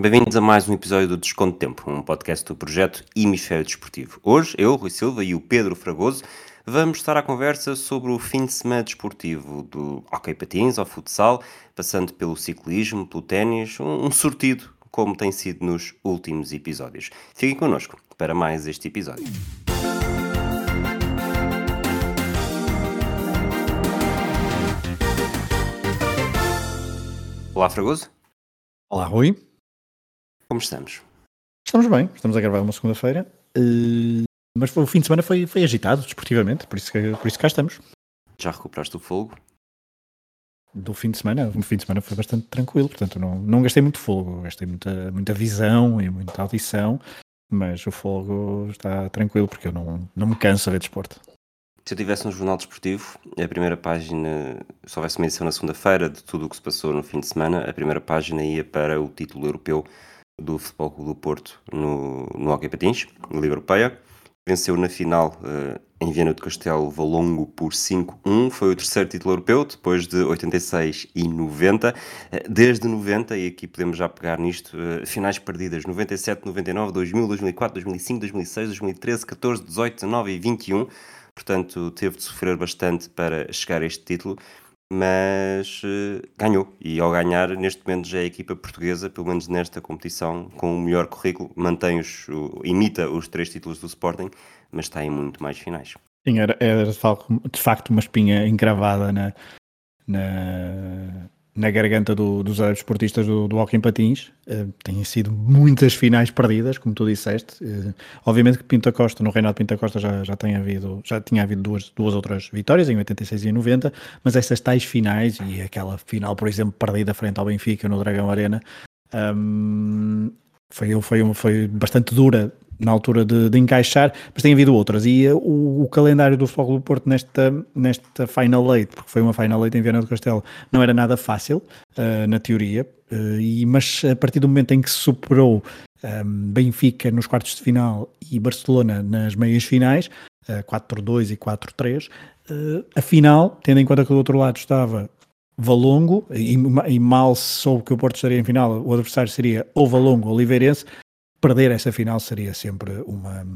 Bem-vindos a mais um episódio do Desconto Tempo, um podcast do projeto Hemisfério Desportivo. Hoje, eu, Rui Silva e o Pedro Fragoso vamos estar à conversa sobre o fim de semana desportivo do hockey patins ao futsal, passando pelo ciclismo, pelo ténis, um, um sortido como tem sido nos últimos episódios. Fiquem connosco para mais este episódio. Olá, Fragoso. Olá, Rui. Como estamos? Estamos bem, estamos a gravar uma segunda-feira, uh, mas o fim de semana foi, foi agitado desportivamente, por isso, que, por isso cá estamos. Já recuperaste o fogo? Do fim de semana, o fim de semana foi bastante tranquilo, portanto não, não gastei muito fogo, gastei muita, muita visão e muita audição, mas o fogo está tranquilo porque eu não, não me canso a ver desporto. Se eu tivesse um jornal desportivo, a primeira página, se houvesse uma edição na segunda-feira de tudo o que se passou no fim de semana, a primeira página ia para o título europeu do Futebol Clube do Porto no, no Hockey Patins, na Liga Europeia. Venceu na final uh, em Viana do Castelo Valongo por 5-1. Foi o terceiro título europeu, depois de 86 e 90. Uh, desde 90, e aqui podemos já pegar nisto, uh, finais perdidas 97, 99, 2000, 2004, 2005, 2006, 2013, 14, 18, 19 e 21 portanto teve de sofrer bastante para chegar a este título, mas uh, ganhou. E ao ganhar, neste momento já é a equipa portuguesa, pelo menos nesta competição, com o melhor currículo, mantém os, imita os três títulos do Sporting, mas está em muito mais finais. Sim, era, era de facto uma espinha encravada na, na, na garganta do, dos esportistas do, do hockey patins. Uh, têm sido muitas finais perdidas, como tu disseste. Uh, obviamente que Pinta Costa, no Reinaldo Pinta Costa já, já, tem havido, já tinha havido duas, duas outras vitórias, em 86 e 90, mas essas tais finais, e aquela final, por exemplo, perdida frente ao Benfica no Dragão Arena, um, foi, foi, foi bastante dura na altura de, de, encaixar, mas tem havido outras. E uh, o, o, calendário do Futebol do Porto nesta, nesta Final Eight, porque foi uma Final Eight em Viana do Castelo, não era nada fácil, uh, na teoria, uh, e, mas a partir do momento em que se superou um, Benfica nos quartos de final e Barcelona nas meias finais, uh, 4-2 e 4-3, a final, tendo em conta que do outro lado estava Valongo, e, e, mal se soube que o Porto estaria em final, o adversário seria ou Valongo ou Oliveirense, perder essa final seria sempre uma,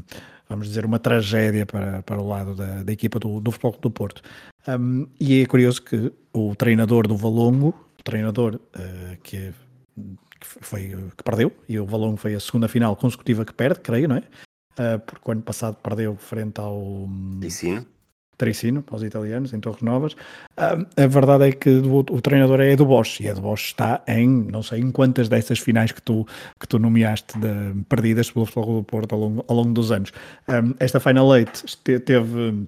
vamos dizer, uma tragédia para, para o lado da, da equipa do, do Futebol do Porto. Um, e é curioso que o treinador do Valongo, o treinador uh, que, que, foi, que perdeu, e o Valongo foi a segunda final consecutiva que perde, creio, não é? Uh, porque o ano passado perdeu frente ao... Ensino. Tricino, para os italianos, em Torres Novas. a verdade é que o, treinador é Edu Bosch, e Edu Bosch está em, não sei em quantas dessas finais que tu, que tu nomeaste de, perdidas pelo Futebol do Porto ao longo, ao longo dos anos. Um, esta Final Eight teve...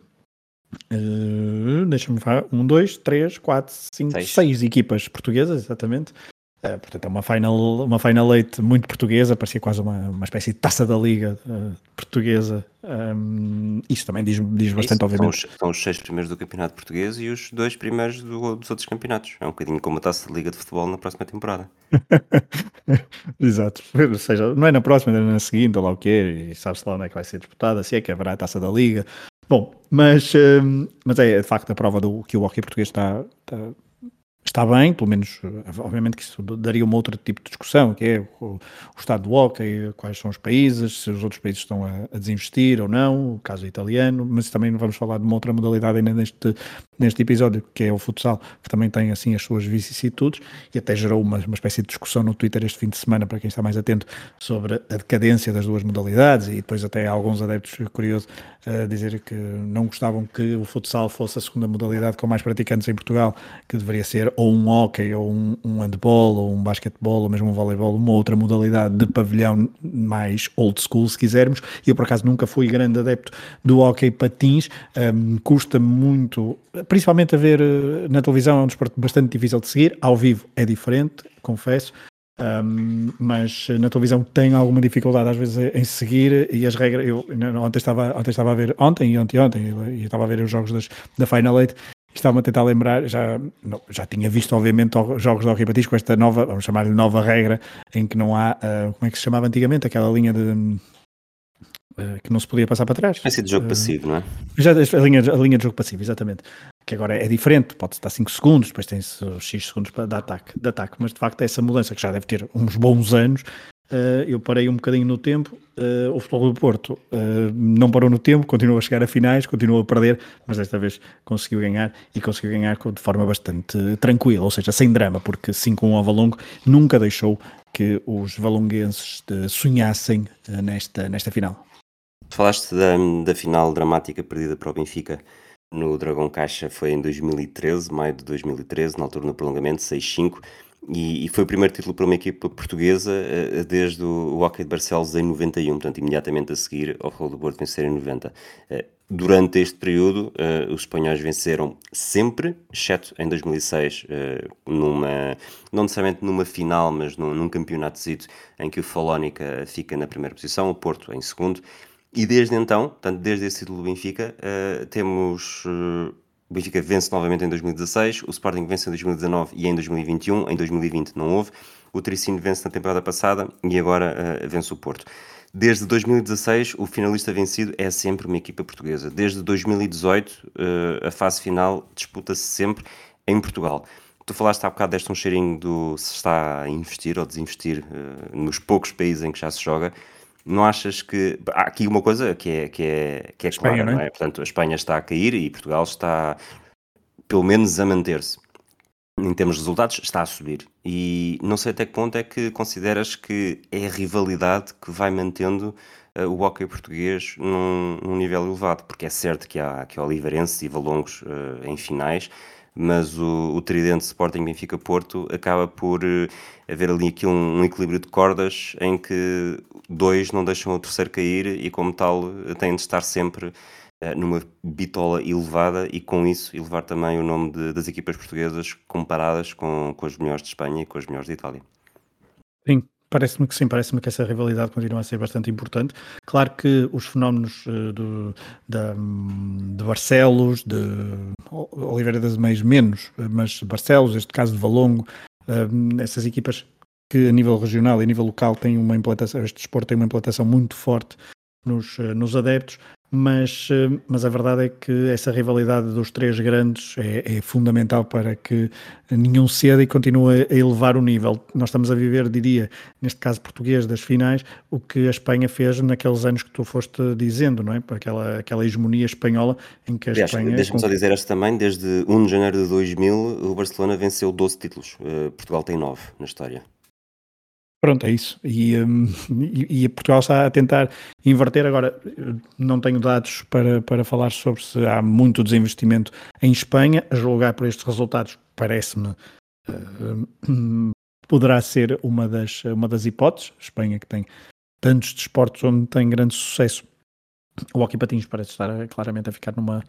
Uh, Deixa-me falar. Um, dois, três, quatro, cinco, seis. seis equipas portuguesas, exatamente. Uh, portanto, é uma final, uma final eight muito portuguesa, parecia quase uma, uma espécie de taça da liga uh, portuguesa. Um, isso também diz, diz bastante, isso, obviamente. São os, são os, seis primeiros do campeonato português e os dois primeiros do, dos outros campeonatos. É um bocadinho como a taça da liga de futebol na próxima temporada. Exato. Ou seja, não é na próxima, é na seguinte, ou lá o quê, e sabe-se lá onde é que vai ser disputada, se é que haverá a taça da liga. Bom, mas, um, mas é de facto a prova do que o hockey português está, está está bem, pelo menos, obviamente que isso daria um outro tipo de discussão, que é o, o estado do hockey, quais são os países, se os outros países estão a, a, desinvestir ou não, o caso italiano, mas também vamos falar de uma outra modalidade ainda neste, neste episódio, que é o futsal, que também tem assim as suas vicissitudes, e até gerou uma, uma espécie de discussão no Twitter este fim de semana, para quem está mais atento, sobre a decadência das duas modalidades, e depois até alguns adeptos, curioso, a dizer que não gostavam que o futsal fosse a segunda modalidade com mais praticantes em Portugal, que deveria ser ou um hockey, ou um, um handball, ou um basquetebol, ou mesmo um voleibol, uma outra modalidade de pavilhão mais old school, se quisermos. Eu, por acaso, nunca fui grande adepto do hockey patins, um, custa muito, principalmente a ver eh, na televisão, é um desporto bastante difícil de seguir, ao vivo é diferente, confesso. Um, mas na televisão tem alguma dificuldade às vezes em seguir e as regras. Eu ontem estava, ontem estava a ver, ontem e ontem, ontem, e estava a ver os jogos das, da Final Eight estava a tentar lembrar, já, não, já tinha visto obviamente jogos de hockey patins com esta nova, vamos chamar-lhe nova regra, em que não há, uh, como é que se chamava antigamente, aquela linha de uh, que não se podia passar para trás. É de jogo uh, passivo, não é? Já, a, linha, a linha de jogo passivo, exatamente. Que agora é diferente, pode estar 5 segundos, depois tem-se X segundos para dar ataque, de ataque, mas de facto essa mudança que já deve ter uns bons anos, uh, eu parei um bocadinho no tempo, uh, o futebol do Porto uh, não parou no tempo, continuou a chegar a finais, continuou a perder, mas desta vez conseguiu ganhar e conseguiu ganhar de forma bastante tranquila, ou seja, sem drama, porque 5-1 ao Valongo nunca deixou que os valonguenses sonhassem nesta, nesta final. Falaste da, da final dramática perdida para o Benfica no Dragão Caixa foi em 2013, maio de 2013, na altura no prolongamento, 6-5, e, foi o primeiro título para uma equipa portuguesa uh, desde o, Hockey de Barcelos em 91, portanto, imediatamente a seguir ao Futebol do Porto vencer em 90. Uh, eh, durante este período, uh, os espanhóis venceram sempre, exceto em 2006, numa, não necessariamente numa final, mas num, num campeonato em que o Falónica fica na primeira posição, o Porto em segundo, e desde então, portanto, desde esse título do Benfica, uh, temos. Uh, o Benfica vence novamente em 2016, o Sporting vence em 2019 e em 2021. Em 2020 não houve. O Tricino vence na temporada passada e agora uh, vence o Porto. Desde 2016, o finalista vencido é sempre uma equipa portuguesa. Desde 2018, a fase final disputa-se sempre em Portugal. Tu falaste há bocado deste um cheirinho do se está a investir ou desinvestir nos poucos países em que já se joga não achas que. Há aqui uma coisa que é, que é, que é Espanha, clara, não é? não é? Portanto, a Espanha está a cair e Portugal está, pelo menos, a manter-se. Em termos de resultados, está a subir. E não sei até que ponto é que consideras que é a rivalidade que vai mantendo uh, o hockey português num, num, nível elevado, porque é certo que há, que há Oliveirense e Valongos uh, em finais, mas o, o tridente Sporting Benfica Porto acaba por uh, haver ali aqui um, um, equilíbrio de cordas em que dois não deixam o terceiro cair e como tal têm de estar sempre uh, numa bitola elevada e com isso elevar também o nome de, das equipas portuguesas comparadas com, com as melhores de Espanha e com as melhores de Itália. Sim, Parece-me que sim, parece-me que essa rivalidade continua a ser bastante importante. Claro que os fenómenos uh, do, da, de Barcelos, de Oliveira das Meias menos, mas Barcelos, este caso de Valongo, uh, essas equipas que a nível regional e a nível local têm uma implantação, este desporto tem uma implantação muito forte nos, nos adeptos, mas, eh, mas a verdade é que essa rivalidade dos três grandes é, é, fundamental para que nenhum ceda e continue a elevar o nível. Nós estamos a viver, diria, neste caso português, das finais, o que a Espanha fez naqueles anos que tu foste dizendo, não é? Aquela, aquela hegemonia espanhola em que a Aliás, Espanha... Deixa-me só dizer esta também, desde 1 de janeiro de 2000 o Barcelona venceu 12 títulos, uh, Portugal tem 9 na história. Pronto, é isso. E, um, e, e, Portugal está a tentar inverter. Agora, não tenho dados para, para falar sobre se há muito desinvestimento em Espanha. A julgar por estes resultados, parece-me, uh, poderá ser uma das, uma das hipóteses. Espanha que tem tantos desportos onde tem grande sucesso. O Hockey Patins parece estar claramente a ficar numa,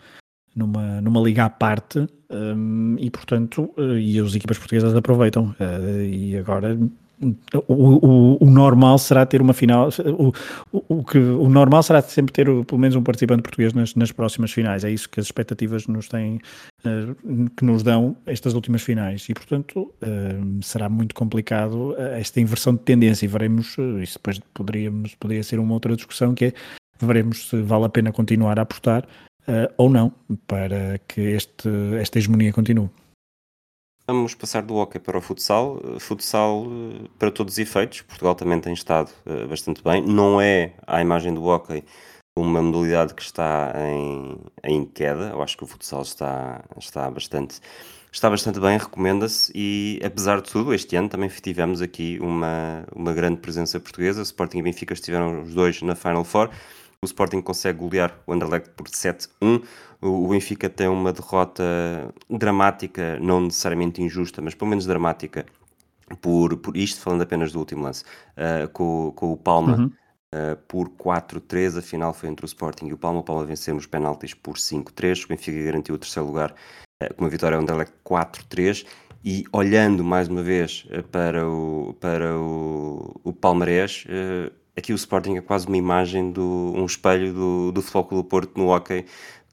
numa, numa liga à parte um, e, portanto, uh, e as equipas portuguesas aproveitam. Uh, e agora o, o, o, normal será ter uma final. O, o, que, o normal será sempre ter pelo menos um participante português nas, nas próximas finais. É isso que as expectativas nos têm, uh, que nos dão estas últimas finais. E, portanto, uh, será muito complicado eh, esta inversão de tendência. E veremos, isso depois poderíamos, poderia ser uma outra discussão, que é veremos se vale a pena continuar a apostar ou não para que este, esta hegemonia continue. Vamos passar do hockey para o futsal. Futsal eh, para todos os efeitos. Portugal também tem estado uh, bastante bem. Não é à imagem do hockey uma modalidade que está em, em queda. Eu acho que o futsal está, está bastante está bastante bem, recomenda-se e apesar de tudo, este ano também tivemos aqui uma, uma grande presença portuguesa. Sporting e Benfica estiveram os dois na Final Four. O Sporting consegue golear o Anderlecht por 7-1. O Benfica tem uma derrota dramática, não necessariamente injusta, mas pelo menos dramática, por, por isto, falando apenas do último lance, uh, com, com o Palma. Uhum. Uh, por 4-3, a final foi entre o Sporting e o Palma. O Palma venceu nos penaltis por 5-3. O Benfica garantiu o terceiro lugar uh, com uma vitória Anderlecht 4-3. E olhando mais uma vez para o, para o, o Palmarés, aqui o Sporting é quase uma imagem, do, um espelho do, do Futebol Clube do Porto no hockey,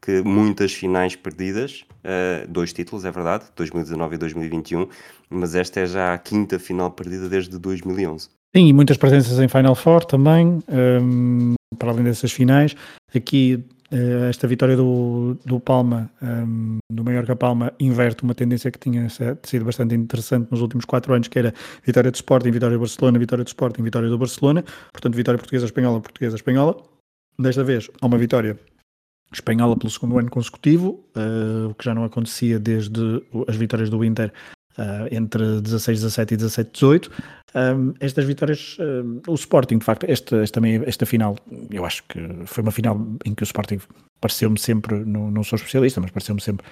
que muitas finais perdidas, uh, dois títulos, é verdade, 2019 e 2021, mas esta é já a quinta final perdida desde 2011. Sim, e muitas presenças em Final Four também, um, ehm, para além dessas finais. Aqui esta vitória do, do Palma, um, do Mallorca Palma, inverte uma tendência que tinha sido bastante interessante nos últimos quatro anos, que era vitória do Sporting, vitória do Barcelona, vitória do Sporting, vitória do Barcelona, portanto vitória portuguesa-espanhola, portuguesa-espanhola. Desta vez há uma vitória espanhola pelo segundo ano consecutivo, uh, o que já não acontecia desde as vitórias do Inter uh, entre 16, 17 e 17, 18. Um, estas vitórias, um, o Sporting, de facto, esta, esta, esta final, eu acho que foi uma final em que o Sporting pareceu-me sempre, não, não sou especialista, mas pareceu-me sempre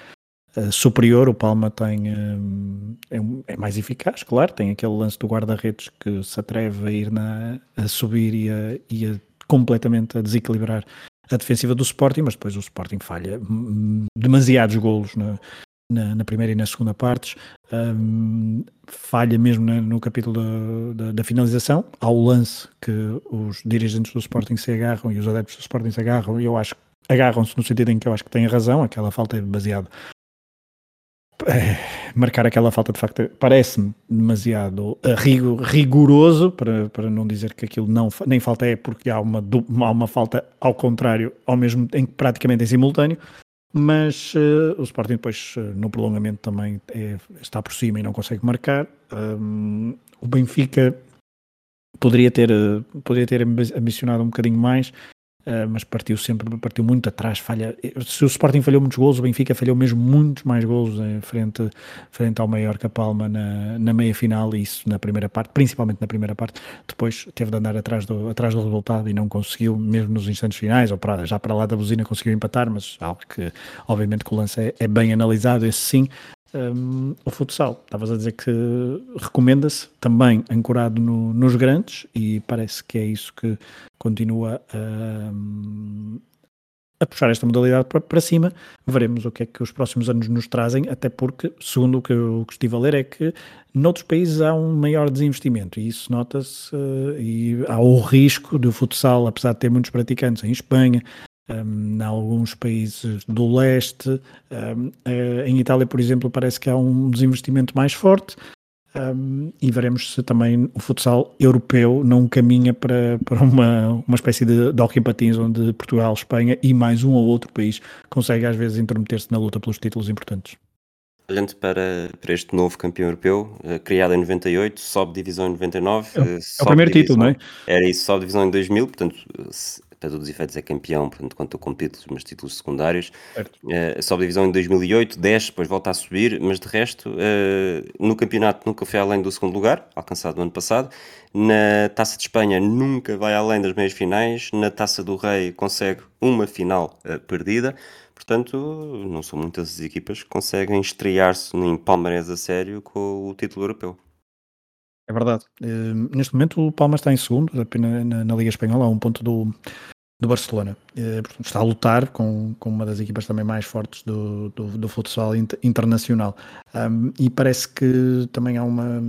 uh, superior. O Palma tem, um, é, é, mais eficaz, claro, tem aquele lance do guarda-redes que se atreve a ir na, a subir e a, e a completamente a desequilibrar a defensiva do Sporting, mas depois o Sporting falha demasiados golos na, na, na, primeira e na segunda partes, um, falha mesmo na, no capítulo da, da, da, finalização, ao lance que os dirigentes do Sporting se agarram e os adeptos do Sporting se agarram, e eu acho que agarram-se no sentido em que eu acho que têm razão, aquela falta é baseada é, marcar aquela falta de facto parece-me demasiado eh, rigoroso para, para não dizer que aquilo não nem falta é porque há uma, há uma falta ao contrário ao mesmo em praticamente em simultâneo mas uh, o Sporting depois uh, no prolongamento também é, está por cima e não consegue marcar. Um, o Benfica poderia ter, uh, poderia ter ambicionado um bocadinho mais, Uh, mas partiu sempre, partiu muito atrás, falha, se o Sporting falhou muitos gols, o Benfica falhou mesmo muitos mais gols em frente, frente ao Mallorca Palma na, na meia final e isso na primeira parte, principalmente na primeira parte, depois teve de andar atrás do, atrás do resultado e não conseguiu, mesmo nos instantes finais, ou para, já para lá da buzina conseguiu empatar, mas algo que obviamente que o lance é, é bem analisado, esse sim, um, o futsal. Estavas a dizer que recomenda-se também ancorado no, nos grandes e parece que é isso que continua a, a puxar esta modalidade para, para, cima. Veremos o que é que os próximos anos nos trazem, até porque, segundo o que eu estive a ler, é que noutros países há um maior desinvestimento e isso nota-se uh, e há o risco do futsal, apesar de ter muitos praticantes em Espanha, um, em alguns países do leste. Um, eh, em Itália, por exemplo, parece que há um desinvestimento mais forte. Um, e veremos se também o futsal europeu não caminha para, para uma, uma espécie de, de hockey patins onde Portugal, Espanha e mais um ou outro país consegue às vezes intrometer-se na luta pelos títulos importantes. Olhando para, para este novo campeão europeu, uh, criado em 98, sobe divisão em 99. É, uh, é o primeiro divisão, título, não é? Era isso, sobe divisão em 2000, portanto, para todos os efeitos é campeão, portanto conta com títulos, mas títulos secundários. Uh, sobe divisão em 2008, 10, depois volta a subir, mas de resto, uh, no campeonato nunca foi além do segundo lugar, alcançado no ano passado. Na Taça de Espanha nunca vai além das meias finais. Na Taça do Rei consegue uma final uh, perdida. Portanto, não são muitas as equipas que conseguem estrear-se em Palmeiras a sério com o título europeu. É verdade. Uh, neste momento o Palmas está em segundo, apenas na, na Liga Espanhola, a um ponto do, do Barcelona. Uh, está a lutar com, com uma das equipas também mais fortes do, do, do futsal inter, internacional. Um, e parece que também há uma.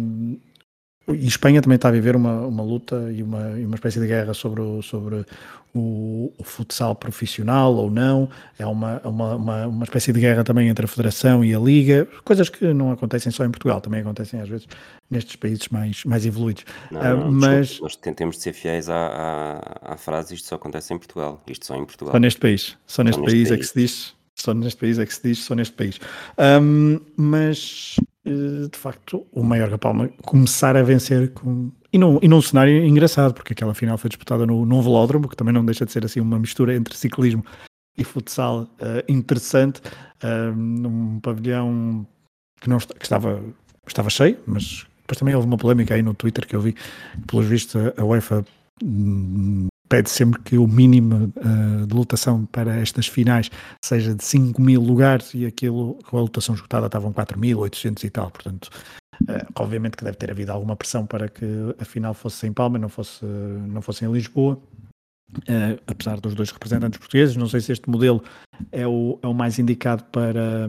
E Espanha também está a viver uma, uma luta e uma, e uma espécie de guerra sobre o, sobre o, o futsal profissional ou não. É uma, uma, uma, uma, espécie de guerra também entre a Federação e a Liga, coisas que não acontecem só em Portugal, também acontecem às vezes nestes países mais, mais evoluídos. Não, uh, não, mas desculpa, nós tentemos de ser fiéis à, à, à, frase isto só acontece em Portugal, isto só em Portugal. Só neste país, só neste, só neste país, país, é que se diz, só neste país é que se diz, só neste país. Um, mas eh, de facto o Maiorca Palma começar a vencer com e num, e num cenário engraçado, porque aquela final foi disputada no, num velódromo, que também não deixa de ser assim uma mistura entre ciclismo e futsal uh, interessante, uh, num pavilhão que, não, que estava, estava cheio, mas depois também houve uma polémica aí no Twitter que eu vi, pelos vistos a UEFA hum, pede sempre que o mínimo uh, de lotação para estas finais seja de 5 mil lugares e aquilo, com a lotação esgotada estavam 4.800 e tal, portanto Uh, obviamente que deve ter havido alguma pressão para que a final fosse em Palma, não fosse, não fosse em Lisboa. Uh, apesar dos dois representantes portugueses, não sei se este modelo é o, é o mais indicado para,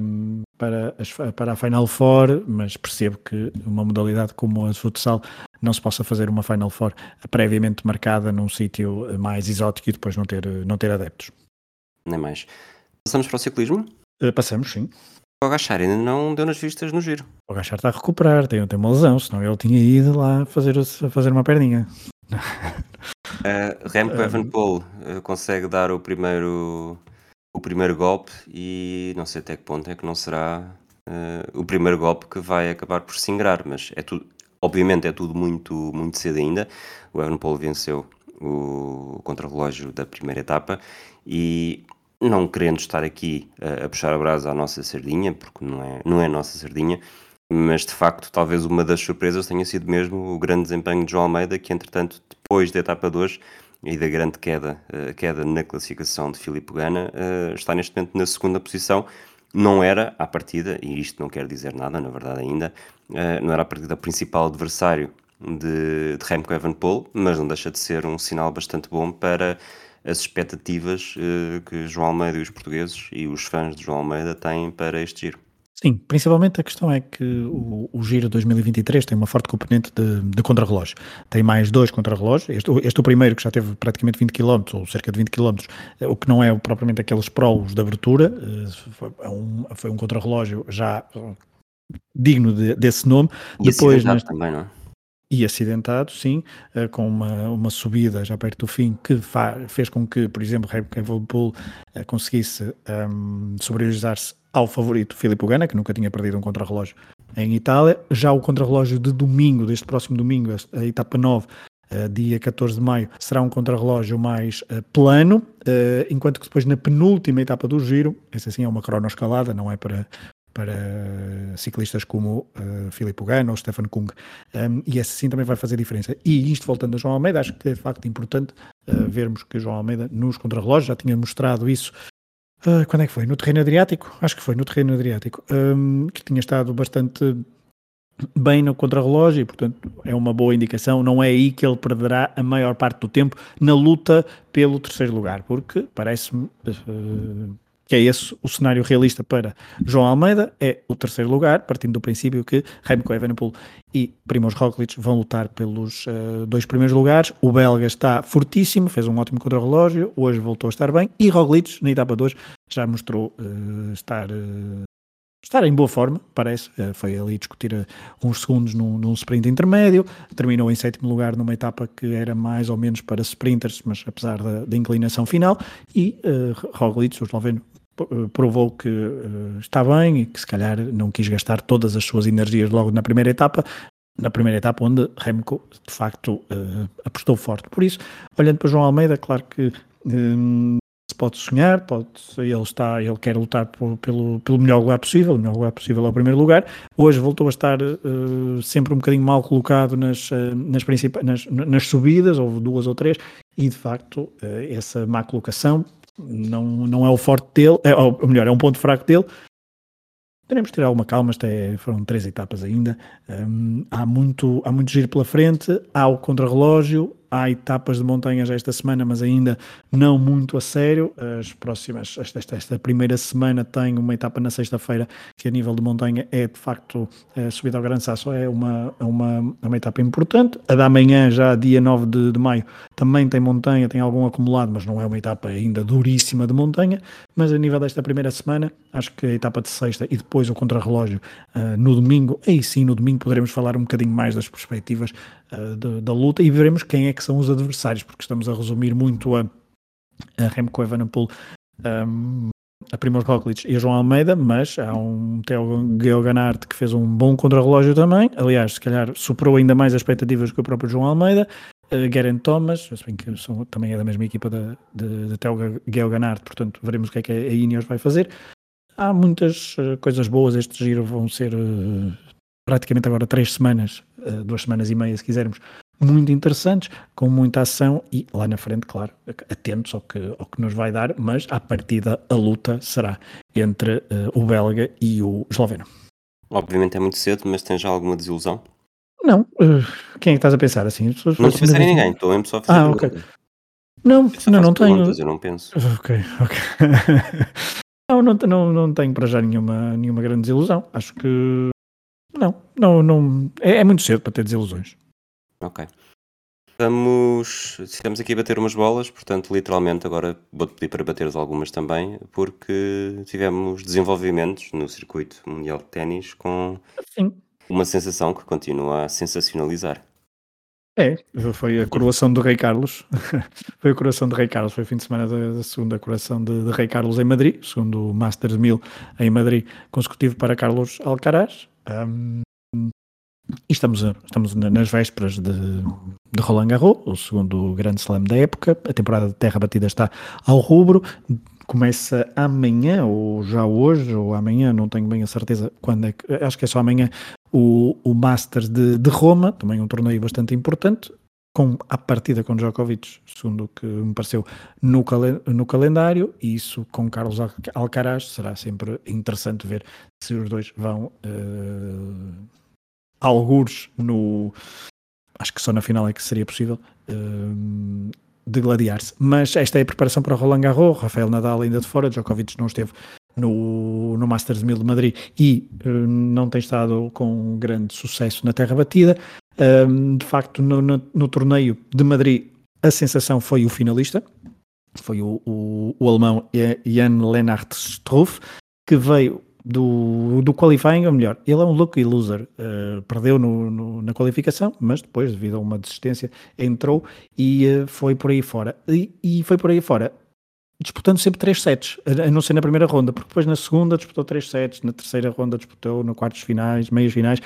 para, as, para a Final Four, mas percebo que uma modalidade como a futsal não se possa fazer uma Final Four previamente marcada num sítio mais exótico e depois não ter, não ter adeptos. Nem mais. Passamos para o ciclismo? Uh, passamos, sim. O Agachar ainda não deu nas vistas no giro. O Agachar está a recuperar, tem, tem uma lesão, senão ele tinha ido lá fazer, fazer uma perninha. Uh, Remco uh, Evenepoel uh, consegue dar o primeiro o primeiro golpe e não sei até que ponto é que não será uh, o primeiro golpe que vai acabar por se ingrar, mas é tudo, obviamente é tudo muito, muito cedo ainda. O Evenepoel venceu o contrarrelógio da primeira etapa e não querendo estar aqui a, a puxar a brasa à nossa sardinha, porque não é, não é nossa sardinha, mas de facto talvez uma das surpresas tenha sido mesmo o grande desempenho de João Almeida, que entretanto depois da etapa 2 e da grande queda, uh, queda na classificação de Filipe Gana, uh, está neste momento na segunda posição. Não era à partida, e isto não quer dizer nada, na verdade ainda, uh, não era a partida principal adversário de, de Remco Evenepoel, mas não deixa de ser um sinal bastante bom para as expectativas que João Almeida e os portugueses e os fãs de João Almeida têm para este giro. Sim, principalmente a questão é que o, o Giro 2023 tem uma forte componente de, de contrarrelógio. Tem mais dois contrarrelógios. Este, este o primeiro que já teve praticamente 20 km, ou cerca de 20 km, eh, o que não é propriamente aqueles prolos de abertura, eh, foi é um, foi um contrarrelógio já eh, digno de, desse nome. E Depois, também, não é? e acidentado, sim, com uma, uma subida já perto do fim que fez com que, por exemplo, Remco Evenepoel conseguisse um, se ao favorito Filipe Gana, que nunca tinha perdido um contrarrelógio em Itália. Já o contrarrelógio de domingo, deste próximo domingo, a etapa 9, Uh, dia 14 de maio, será um contrarrelógio mais uh, plano, uh, enquanto que depois na penúltima etapa do giro, essa sim é uma cronoescalada, não é para, para ciclistas como uh, Filipe Gana ou Stefan Kung, um, e essa sim também vai fazer diferença. E isto voltando a João Almeida, acho que é de facto importante vermos que João Almeida nos contrarrelógios já tinha mostrado isso Uh, quando é que foi? No terreno Adriático? Acho que foi no terreno Adriático. Um, que tinha estado bastante bem no contrarrelógio e, portanto, é uma boa indicação. Não é aí que ele perderá a maior parte do tempo na luta pelo terceiro lugar, porque parece-me uh, que é esse o cenário realista para João Almeida, é o terceiro lugar, partindo do princípio que Remco Evenepoel e Primoz Roglic vão lutar pelos uh, dois primeiros lugares. O belga está fortíssimo, fez um ótimo contrarrelógio, hoje voltou a estar bem, e Roglic, na etapa 2, já mostrou uh, estar... Uh, estar em boa forma, parece. Foi ali discutir uns segundos num, num, sprint intermédio, terminou em sétimo lugar numa etapa que era mais ou menos para sprinters, mas apesar da, da inclinação final. E uh, Roglic, o esloveno, provou que uh, está bem e que se calhar não quis gastar todas as suas energias logo na primeira etapa, na primeira etapa onde Remco de facto uh, apostou forte. Por isso, olhando para João Almeida, claro que um, se pode sonhar, pode, ele está, ele quer lutar por, pelo, pelo melhor lugar possível, o melhor lugar possível é o primeiro lugar. Hoje voltou a estar uh, sempre um bocadinho mal colocado nas, nas, nas, nas subidas, houve duas ou três, e de facto essa má colocação não, não é o forte dele, é, ou melhor, é um ponto fraco dele. Teremos que ter alguma calma, até foram três etapas ainda. Um, há, muito, há muito giro pela frente, há o contrarrelógio, Há etapas de montanhas esta semana, mas ainda não muito a sério. As próximas, esta, esta primeira semana tem uma etapa na sexta-feira que a nível de montanha é de facto a subida ao Grande Sasso é uma, é uma, é uma etapa importante. A da manhã, já dia 9 de, de maio, também tem montanha, tem algum acumulado, mas não é uma etapa ainda duríssima de montanha. Mas a nível desta primeira semana, acho que a etapa de sexta e depois o contrarrelógio uh, no domingo, aí sim, no domingo poderemos falar um bocadinho mais das perspectivas uh, de, da luta e veremos quem é que são os adversários, porque estamos a resumir muito a, a Remco Evenepoel, um, a Primoz Roglic e a João Almeida, mas há um Theo Geoghanart que fez um bom contrarrelógio também, aliás, se calhar superou ainda mais as expectativas que o próprio João Almeida, uh, Geraint Thomas, se bem que são, também é da mesma equipa de, de, de Theo Geoghanart, portanto veremos o que é que a Ineos vai fazer. Há muitas uh, coisas boas, este giro vão ser uh, praticamente agora três semanas, uh, duas semanas e meia se quisermos, muito interessantes, com muita ação e lá na frente, claro, atentos ao que, ao que nos vai dar, mas à partida a luta será entre uh, o belga e o esloveno. Obviamente é muito cedo, mas tem já alguma desilusão? Não, uh, quem é que estás a pensar assim? Não estou a pensar em ninguém, estou mesmo só a fazer Ah, ok. Não, não, não tenho. Eu não penso. Ok, ok. não, não, não, não tenho para já nenhuma, nenhuma grande desilusão. Acho que não, não, não. É, é muito cedo para ter desilusões. Ok. Estamos, estamos aqui a bater umas bolas, portanto, literalmente, agora vou-te pedir para bateres algumas também, porque tivemos desenvolvimentos no circuito mundial de ténis com Sim. uma sensação que continua a sensacionalizar. É, foi a coroação do Rei Carlos. foi a coroação de Rei Carlos. Foi o fim de semana da, da segunda coroação de, de, Rei Carlos em Madrid, segundo Masters 1000 em Madrid, consecutivo para Carlos Alcaraz. Um, e estamos, estamos nas vésperas de, de Roland Garros, o segundo grande slam da época. A temporada de terra batida está ao rubro. Começa amanhã, ou já hoje, ou amanhã, não tenho bem a certeza quando é que. Acho que é só amanhã o, o Masters de, de Roma, também um torneio bastante importante, com a partida com Djokovic, segundo o que me pareceu no, no calendário, e isso com Carlos Alcaraz será sempre interessante ver se os dois vão uh, algures no. Acho que só na final é que seria possível uh, degladiar-se. Mas esta é a preparação para Roland Garros. Rafael Nadal ainda de fora, Djokovic não esteve no, no Masters 1000 de Madrid e uh, não tem estado com grande sucesso na terra batida. Um, de facto, no, no, no, torneio de Madrid, a sensação foi o finalista, foi o, o, o alemão Jan Lennart Struff, que veio do, do qualifying, ou melhor, ele é um lucky loser, uh, perdeu no, no, na qualificação, mas depois, devido a uma desistência, entrou e uh, foi por aí fora. E, e, foi por aí fora disputando sempre 3 sets, a não ser na primeira ronda, porque depois na segunda disputou 3 sets, na terceira ronda disputou no quartos finais, meias finais.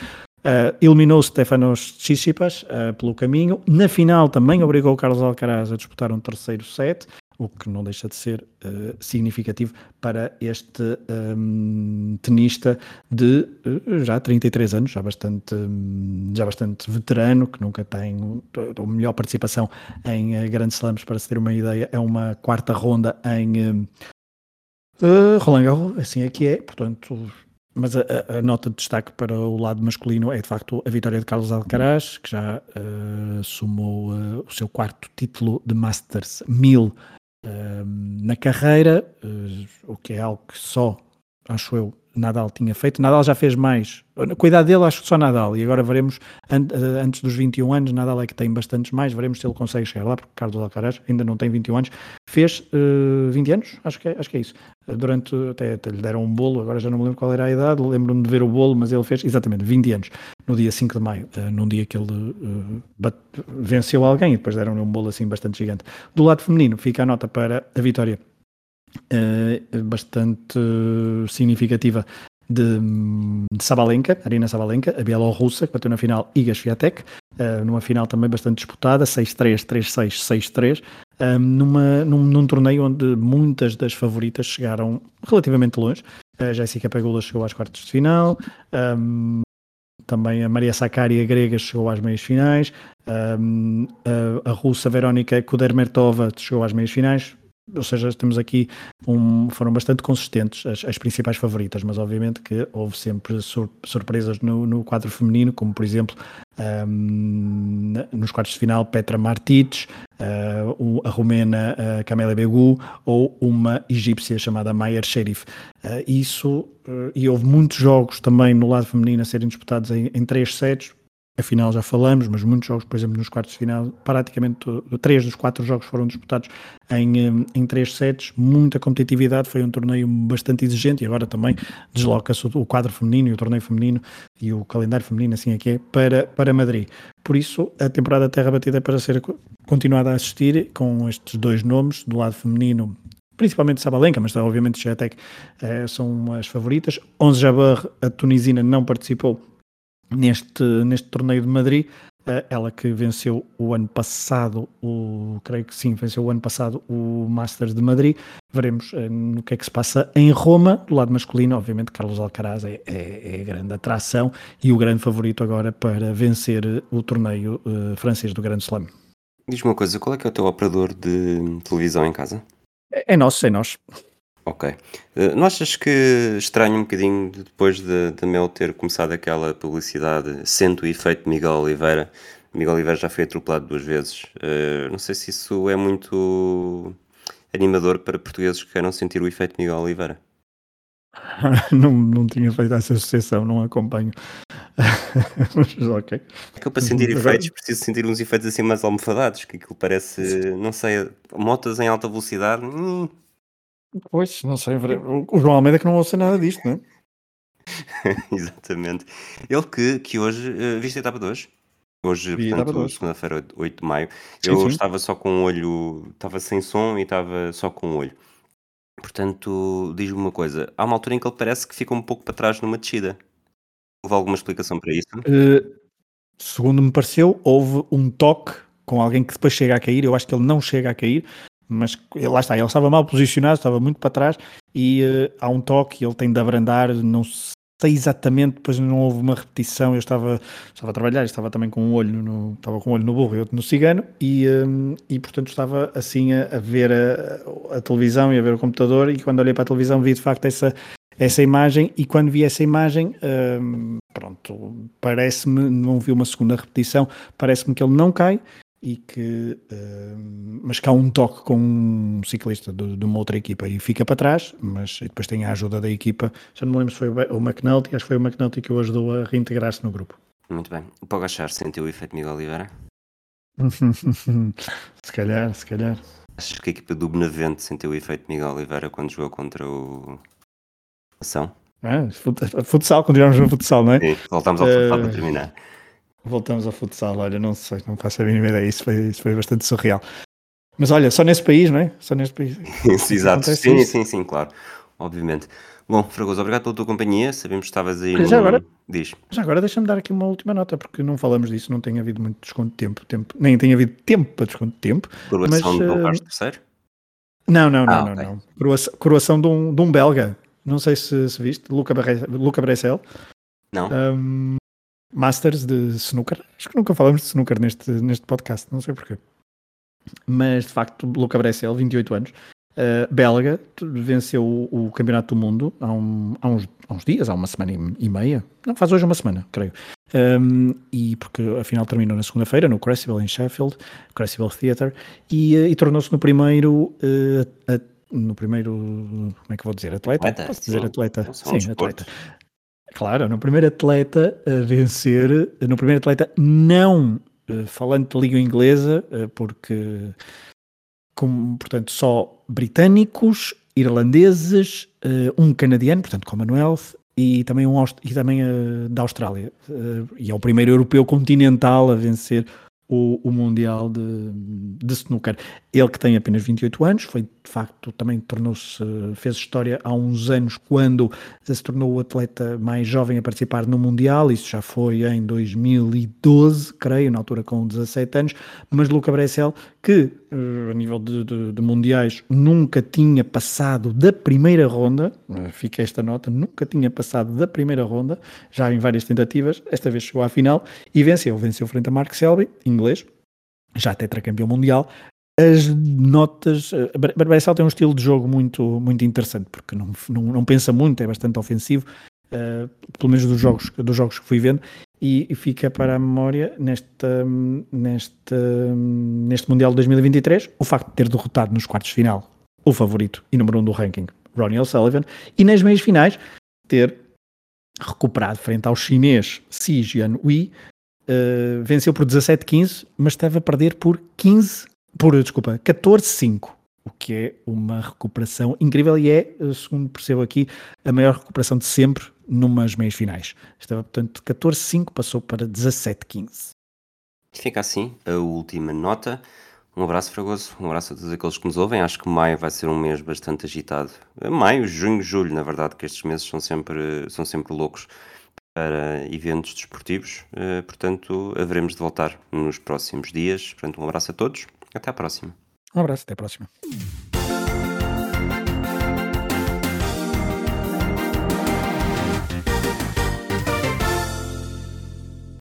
Uh, eliminou Stefanos Tsitsipas uh, pelo caminho. Na final também obrigou Carlos Alcaraz a disputar um terceiro set o que não deixa de ser uh, significativo para este um, tenista de uh, já 33 anos, já bastante, um, já bastante veterano, que nunca tem a melhor participação em uh, grandes slams, para se ter uma ideia, é uma quarta ronda em uh, Roland Garros, assim é que é, portanto mas a, a, nota de destaque para o lado masculino é de facto a vitória de Carlos Alcaraz, que já uh, somou uh, o seu quarto título de Masters 1000 na carreira, uh, o que é algo que só, acho eu, Nadal tinha feito. Nadal já fez mais. Idade dele, acho que só Nadal. E agora veremos, eh, antes dos 21 anos, Nadal é que tem bastantes mais. Veremos se ele consegue chegar lá, porque Carlos Alcaraz ainda não tem 21 anos. Fez uh, eh, 20 anos? Acho que é, acho que é isso. Durante, até, até, lhe deram um bolo, agora já não me lembro qual era a idade. Lembro-me de ver o bolo, mas ele fez exatamente 20 anos, no dia 5 de maio, uh, num dia que ele uh, bate, venceu alguém e depois deram-lhe um bolo assim bastante gigante. Do lado feminino, fica a nota para a vitória uh, bastante significativa de, de Sabalenka, Arina Sabalenka, a bielorrussa, que bateu na final Iga Swiatek, uh, numa final também bastante disputada, 6-3, 3-6, 6-3, um, numa, num, num, torneio onde muitas das favoritas chegaram relativamente longe. A Jéssica Pegula chegou às quartas de final, um, também a Maria Sakkari, a grega, chegou às meias finais, um, a, a, russa Verónica Kudermetova chegou às meias finais, ou seja, temos aqui um, foram bastante consistentes as, as, principais favoritas, mas obviamente que houve sempre sur, surpresas no, no, quadro feminino, como por exemplo um, nos quartos de final Petra Martic, uh, a romena uh, Camélia Begu ou uma egípcia chamada Mayer Sherif. Uh, isso, uh, e houve muitos jogos também no lado feminino a serem disputados em, em três sets, Afinal, já falamos, mas muitos jogos, por exemplo, nos quartos de final, praticamente três dos quatro jogos foram disputados em, em três sets, muita competitividade, foi um torneio bastante exigente e agora também desloca-se o quadro feminino e o torneio feminino e o calendário feminino, assim é que é, para, para Madrid. Por isso, a temporada Terra Batida é para ser continuada a assistir com estes dois nomes, do lado feminino principalmente Sabalenka, mas obviamente Chetek eh, são as favoritas. Onze Jabeur, a tunisina, não participou neste, neste torneio de Madrid. Eh, ela que venceu o ano passado, o, creio que sim, venceu o ano passado o Masters de Madrid. Veremos uh, no que é que se passa em Roma. Do lado masculino, obviamente, Carlos Alcaraz é, é, é a grande atração e o grande favorito agora para vencer o torneio uh, francês do Grande Slam. Diz-me uma coisa, qual é que é o teu operador de televisão em casa? É, é nosso, é nós. Ok. Uh, não achas que estranho um bocadinho depois de, de Mel ter começado aquela publicidade sendo o efeito Miguel Oliveira? Miguel Oliveira já foi atropelado duas vezes. Uh, não sei se isso é muito animador para portugueses que queiram sentir o efeito Miguel Oliveira. não, não tinha feito essa associação, não acompanho. Mas ok. É que eu para sentir efeitos preciso sentir uns efeitos assim mais almofadados, que aquilo parece, não sei, motas em alta velocidade. Hum, Pois, não sei. O João Almeida que não ouça nada disto, não é? Exatamente. Ele que, que hoje. Uh, viste a etapa de hoje? Hoje, portanto, segunda-feira, 8 de maio, Sim, eu sim. estava só com o olho, estava sem som e estava só com o olho. Portanto, diz-me uma coisa, há uma altura em que ele parece que fica um pouco para trás numa descida. Houve alguma explicação para isso? Eh, segundo me pareceu, houve um toque com alguém que depois chega a cair. Eu acho que ele não chega a cair, mas lá está, ele estava mal posicionado, estava muito para trás e eh, há um toque, ele tem de abrandar, não sei exatamente, depois não houve uma repetição, eu estava, estava a trabalhar, estava também com um olho no, estava com um olho no burro e outro no cigano e, eh, e portanto estava assim a, a ver a, a televisão e a ver o computador e quando olhei para a televisão vi de facto essa, essa imagem e quando vi essa imagem, hum, pronto, parece-me, não vi uma segunda repetição, parece-me que ele não cai e que, hum, mas que há um toque com um ciclista de, de uma outra equipa e fica para trás, mas depois tem a ajuda da equipa, já não me lembro se foi o McNulty, acho que foi o McNulty que o ajudou a reintegrar-se no grupo. Muito bem. O Pogachar sentiu o efeito Miguel Oliveira? se calhar, se calhar. Achas que a equipa do Benevento sentiu o efeito Miguel Oliveira quando jogou contra o Ação? Ah, fut- futsal, continuamos no futsal, não é? Sim, voltámos ao futsal para Eh, terminar. Voltamos ao futsal, olha, não sei, não faço a mínima ideia, isso foi, isso foi bastante surreal. Mas olha, só nesse país, não é? Só neste país. Exato, sim, isso. sim, sim, claro. Obviamente. Bom, Fragoso, obrigado pela tua companhia. Sabemos que estavas aí Olha, no... já agora- Diz. Já agora deixa-me dar aqui uma última nota, porque não falamos disso, não tem havido muito desconto de tempo, tempo nem tem havido tempo para desconto de tempo. Coroação Mas, de Dom eh, Carlos III? Não, não, não, Ah, não, ok. não. Coroação, coroação de, um, de um belga, não sei se, se viste, Luca, Barre, Luca Brecel, Não? um, Masters de snooker. Acho que nunca falamos de snooker neste, neste podcast, não sei porquê. Mas de facto, Luca Brecel, 28 anos, uh, belga, venceu o, o Campeonato do Mundo há, um- há uns, há uns dias, há uma semana e, meia. Não, faz hoje uma semana, creio. Um, e porque afinal terminou na segunda-feira no Crucible em Sheffield, Crucible Theatre, e, uh, e tornou-se no primeiro. uh, a- no primeiro. Como é que vou dizer? Atleta? Atleta, Posso dizer atleta? Sim, atleta. Claro, no primeiro atleta a vencer, no primeiro atleta não eh, falante de língua inglesa, eh, porque, como, portanto, só britânicos, irlandeses, eh, um canadiano, portanto, Commonwealth, e também um e também da Austrália. E é o primeiro europeu continental a vencer o, o Mundial de, de Snooker. Ele que tem apenas 28 anos, foi de facto, também tornou-se, fez história há uns anos quando se tornou o atleta mais jovem a participar no Mundial, isso já foi em 2012, creio, na altura com 17 anos, mas Luca Brecel, que eh, a nível de, de- de mundiais nunca tinha passado da primeira ronda, eh, fica esta nota, nunca tinha passado da primeira ronda, já em várias tentativas, esta vez chegou à final e venceu, venceu frente a Mark Selby, inglês, já tetracampeão mundial, as notas. eh, Brecel tem um estilo de jogo muito, muito interessante, porque não, não, não pensa muito, é bastante ofensivo, eh, pelo menos dos jogos, dos jogos que fui vendo, e, e fica para a memória nesta, neste, neste Mundial de 2023 o facto de ter derrotado nos quartos de final o favorito e número um do ranking, Ronnie O'Sullivan, e nas meias finais ter recuperado frente ao chinês Xi Jianhui, Uh, venceu por 17-15, mas esteve a perder por 15, por, desculpa, 14-5, o que é uma recuperação incrível e é, uh, segundo percebo aqui, a maior recuperação de sempre numas meias finais. Estava, portanto, 14-5, passou para 17-15. Fica assim a última nota. Um abraço, Fragoso. Um abraço a todos aqueles que nos ouvem. Acho que maio vai ser um mês bastante agitado. Maio, junho, julho, na verdade, que estes meses são sempre, são sempre loucos para eventos desportivos. Eh, Portanto, haveremos de voltar nos próximos dias. Portanto, um abraço a todos. Até à próxima. Um abraço, até a próxima.